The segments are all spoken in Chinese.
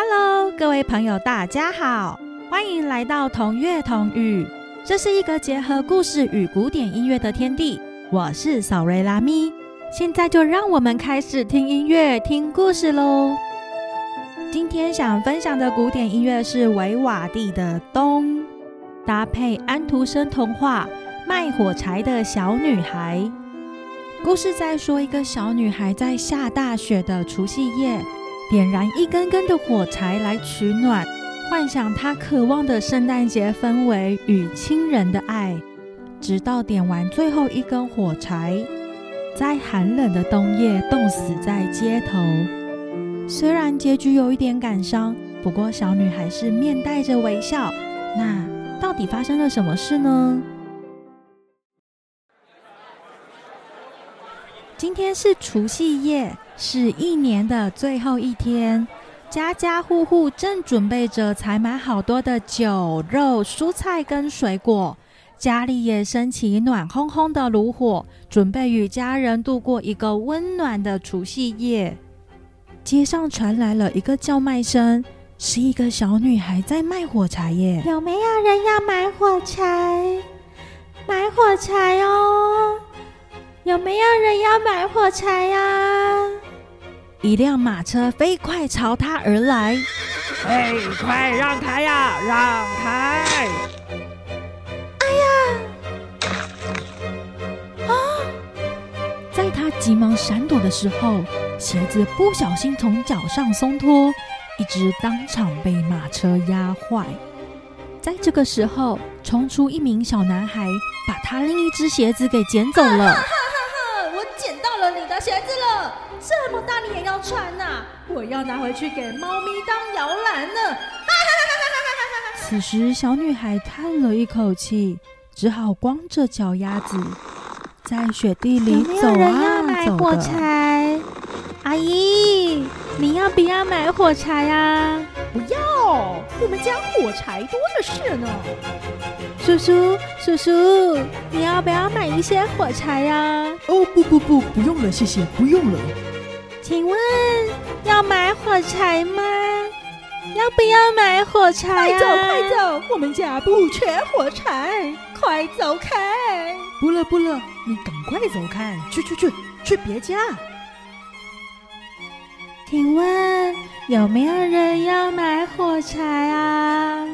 Hello，各位朋友，大家好，欢迎来到同乐同语。这是一个结合故事与古典音乐的天地。我是扫瑞拉咪，现在就让我们开始听音乐、听故事喽。今天想分享的古典音乐是维瓦蒂的《冬》，搭配安徒生童话《卖火柴的小女孩》。故事在说一个小女孩在下大雪的除夕夜。点燃一根根的火柴来取暖，幻想她渴望的圣诞节氛围与亲人的爱，直到点完最后一根火柴，在寒冷的冬夜冻死在街头。虽然结局有一点感伤，不过小女孩是面带着微笑。那到底发生了什么事呢？今天是除夕夜。是一年的最后一天，家家户户正准备着采买好多的酒肉、蔬菜跟水果，家里也升起暖烘烘的炉火，准备与家人度过一个温暖的除夕夜。街上传来了一个叫卖声，是一个小女孩在卖火柴耶！有没有人要买火柴？买火柴哦！有没有人要买火柴呀？一辆马车飞快朝他而来，哎，快让开呀，让开！哎呀！啊！在他急忙闪躲的时候，鞋子不小心从脚上松脱，一只当场被马车压坏。在这个时候，冲出一名小男孩，把他另一只鞋子给捡走了。鞋子了，这么大你也要穿呐？我要拿回去给猫咪当摇篮呢。此时，小女孩叹了一口气，只好光着脚丫子在雪地里走啊走的。阿姨，你要不要买火柴呀？不要，我们家火柴多的是呢。叔叔，叔叔，你要不要买一些火柴呀？哦，不不不，不用了，谢谢，不用了。请问要买火柴吗？要不要买火柴快走快走，我们家不缺火柴，快走开！不了不了，你赶快走开，去去去去别家。请问有没有人要买火柴啊？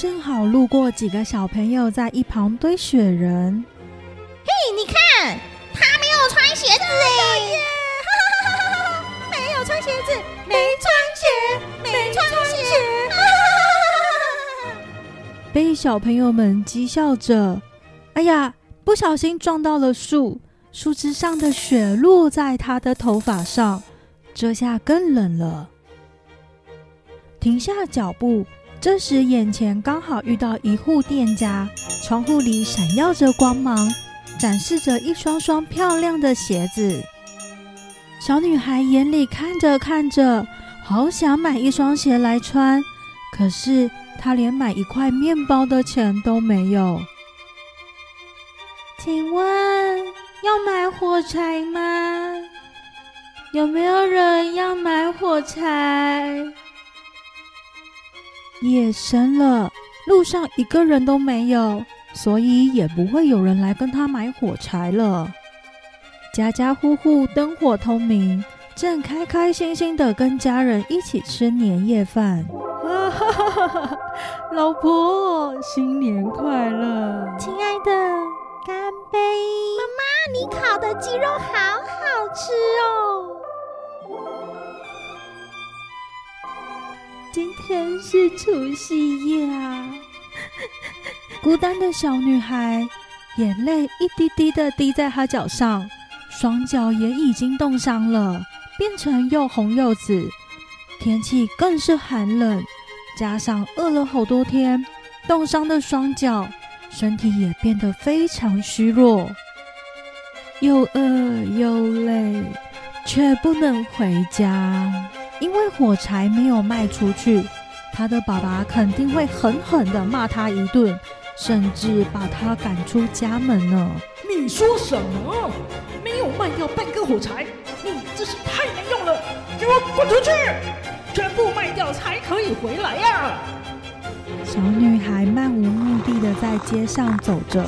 正好路过几个小朋友在一旁堆雪人。嘿，你看，他没有穿鞋子哎！没有穿鞋子，没穿鞋，没穿鞋！被小朋友们讥笑着。哎呀，不小心撞到了树，树枝上的雪落在他的头发上。这下更冷了，停下脚步。这时，眼前刚好遇到一户店家，窗户里闪耀着光芒，展示着一双双漂亮的鞋子。小女孩眼里看着看着，好想买一双鞋来穿，可是她连买一块面包的钱都没有。请问要买火柴吗？有没有人要买火柴？夜深了，路上一个人都没有，所以也不会有人来跟他买火柴了。家家户户灯火通明，正开开心心的跟家人一起吃年夜饭。老婆，新年快乐！亲爱的，干杯！妈妈，你烤的鸡肉好好吃哦。真是除夕夜啊！孤单的小女孩，眼泪一滴滴的滴在她脚上，双脚也已经冻伤了，变成又红又紫。天气更是寒冷，加上饿了好多天，冻伤的双脚，身体也变得非常虚弱，又饿又累，却不能回家。因为火柴没有卖出去，他的爸爸肯定会狠狠的骂他一顿，甚至把他赶出家门呢。你说什么？没有卖掉半根火柴？你真是太没用了！给我滚出去！全部卖掉才可以回来呀！小女孩漫无目的的在街上走着，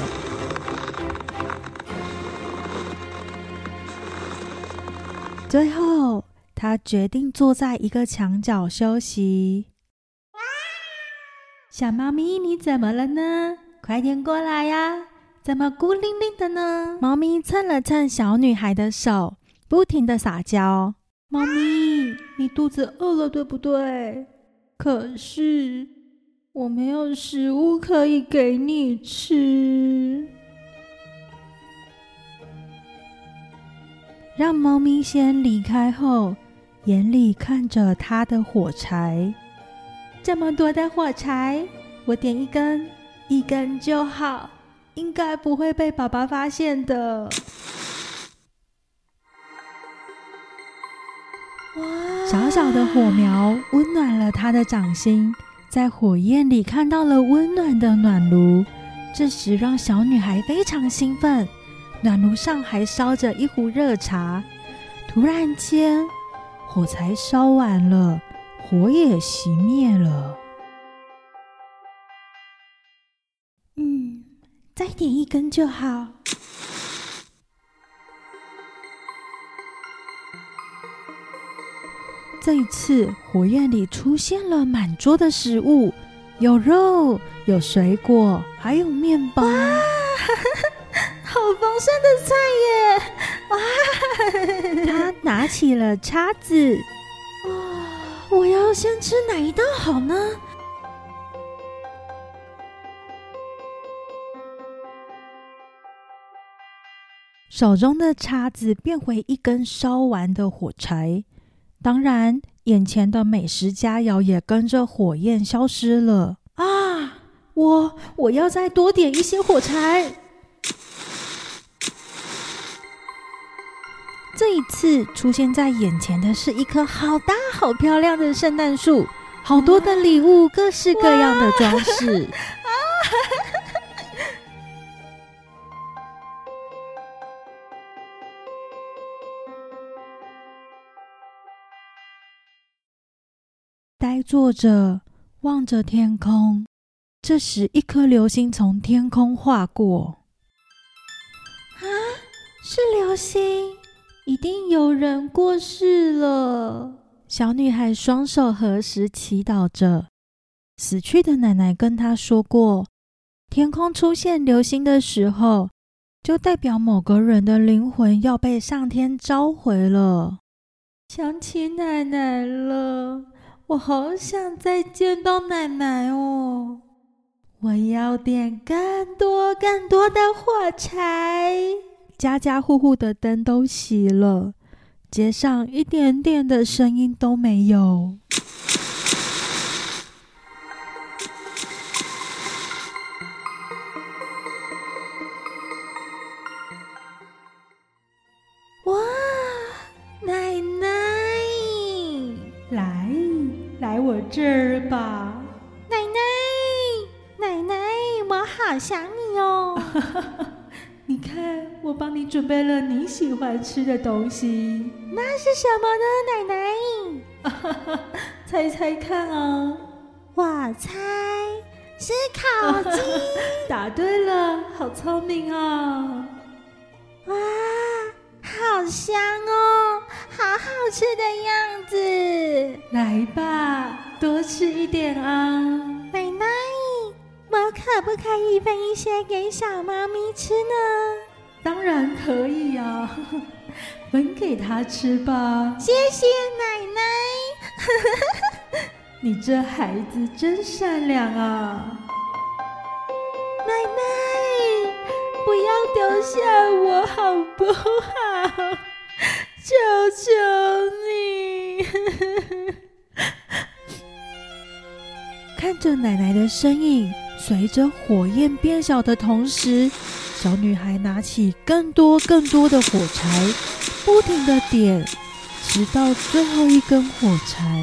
最后她决定坐在一个墙角休息。小猫咪，你怎么了呢？快点过来呀！怎么孤零零的呢？猫咪蹭了蹭小女孩的手，不停的撒娇。猫咪，你肚子饿了对不对？可是我没有食物可以给你吃。让猫咪先离开后，眼里看着它的火柴。这么多的火柴，我点一根，一根就好，应该不会被爸爸发现的。哇！小小的火苗温暖了他的掌心，在火焰里看到了温暖的暖炉。这时让小女孩非常兴奋，暖炉上还烧着一壶热茶。突然间，火柴烧完了。火也熄灭了。嗯，再点一根就好。这一次，火焰里出现了满桌的食物，有肉，有水果，还有面包。哇，好丰盛的菜耶！哇，他拿起了叉子。我要先吃哪一道好呢？手中的叉子变回一根烧完的火柴，当然，眼前的美食佳肴也跟着火焰消失了。啊！我我要再多点一些火柴。这一次出现在眼前的是一棵好大、好漂亮的圣诞树，好多的礼物，各式各样的装饰。呆坐着，望着天空。这时，一颗流星从天空划过。啊，是流星！一定有人过世了。小女孩双手合十，祈祷着。死去的奶奶跟她说过，天空出现流星的时候，就代表某个人的灵魂要被上天召回了。想起奶奶了，我好想再见到奶奶哦！我要点更多更多的火柴。家家户户的灯都熄了，街上一点点的声音都没有。哇，奶奶，来来我这儿吧，奶奶，奶奶，我好想你哦。准备了你喜欢吃的东西。那是什么呢，奶奶？猜猜看啊！我猜是烤鸡。答对了，好聪明啊！哇，好香哦，好好吃的样子。来吧，多吃一点啊，奶奶。我可不可以分一些给小猫咪吃呢？当然可以呀，分给他吃吧。谢谢奶奶，你这孩子真善良啊！奶奶，不要丢下我好不好？求求你！看着奶奶的身影。随着火焰变小的同时，小女孩拿起更多更多的火柴，不停的点，直到最后一根火柴。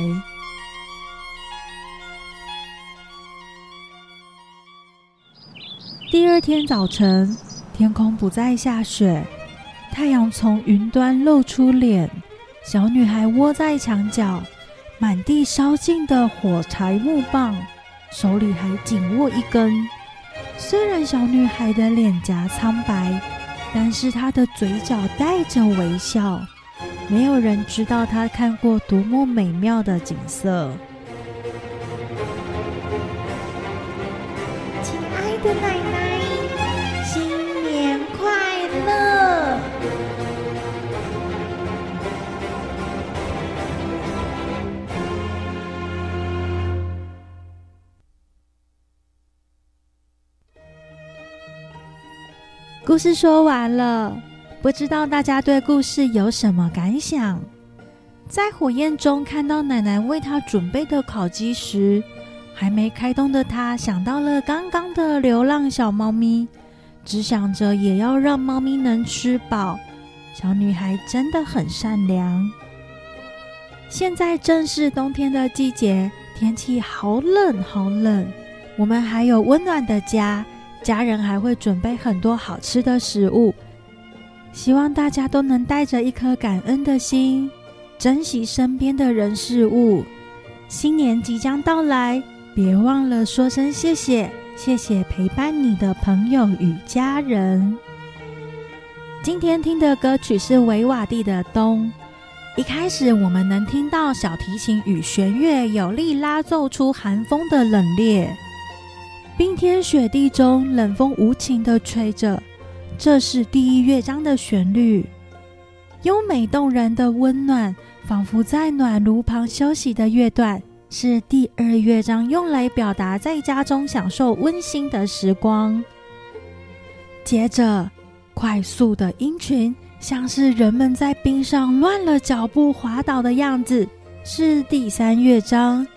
第二天早晨，天空不再下雪，太阳从云端露出脸。小女孩窝在墙角，满地烧尽的火柴木棒，手里还紧握一根。虽然小女孩的脸颊苍白，但是她的嘴角带着微笑。没有人知道她看过多么美妙的景色。故事说完了，不知道大家对故事有什么感想？在火焰中看到奶奶为他准备的烤鸡时，还没开动的他想到了刚刚的流浪小猫咪，只想着也要让猫咪能吃饱。小女孩真的很善良。现在正是冬天的季节，天气好冷好冷，我们还有温暖的家。家人还会准备很多好吃的食物，希望大家都能带着一颗感恩的心，珍惜身边的人事物。新年即将到来，别忘了说声谢谢，谢谢陪伴你的朋友与家人。今天听的歌曲是维瓦蒂的《冬》。一开始我们能听到小提琴与弦乐有力拉奏出寒风的冷冽。冰天雪地中，冷风无情的吹着。这是第一乐章的旋律，优美动人的温暖，仿佛在暖炉旁休息的乐段，是第二乐章用来表达在家中享受温馨的时光。接着，快速的音群，像是人们在冰上乱了脚步滑倒的样子，是第三乐章。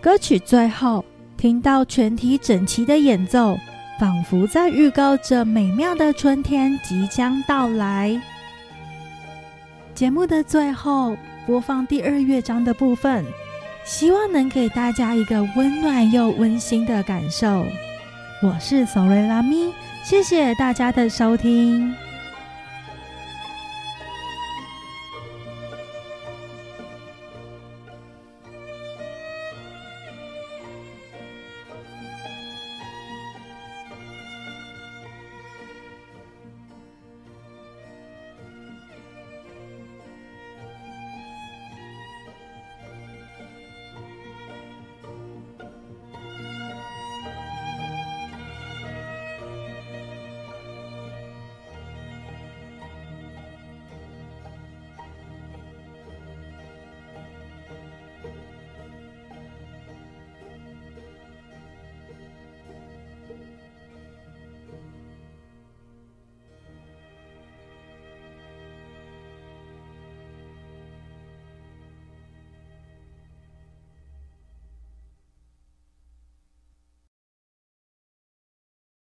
歌曲最后。听到全体整齐的演奏，仿佛在预告着美妙的春天即将到来。节目的最后播放第二乐章的部分，希望能给大家一个温暖又温馨的感受。我是索瑞拉咪，谢谢大家的收听。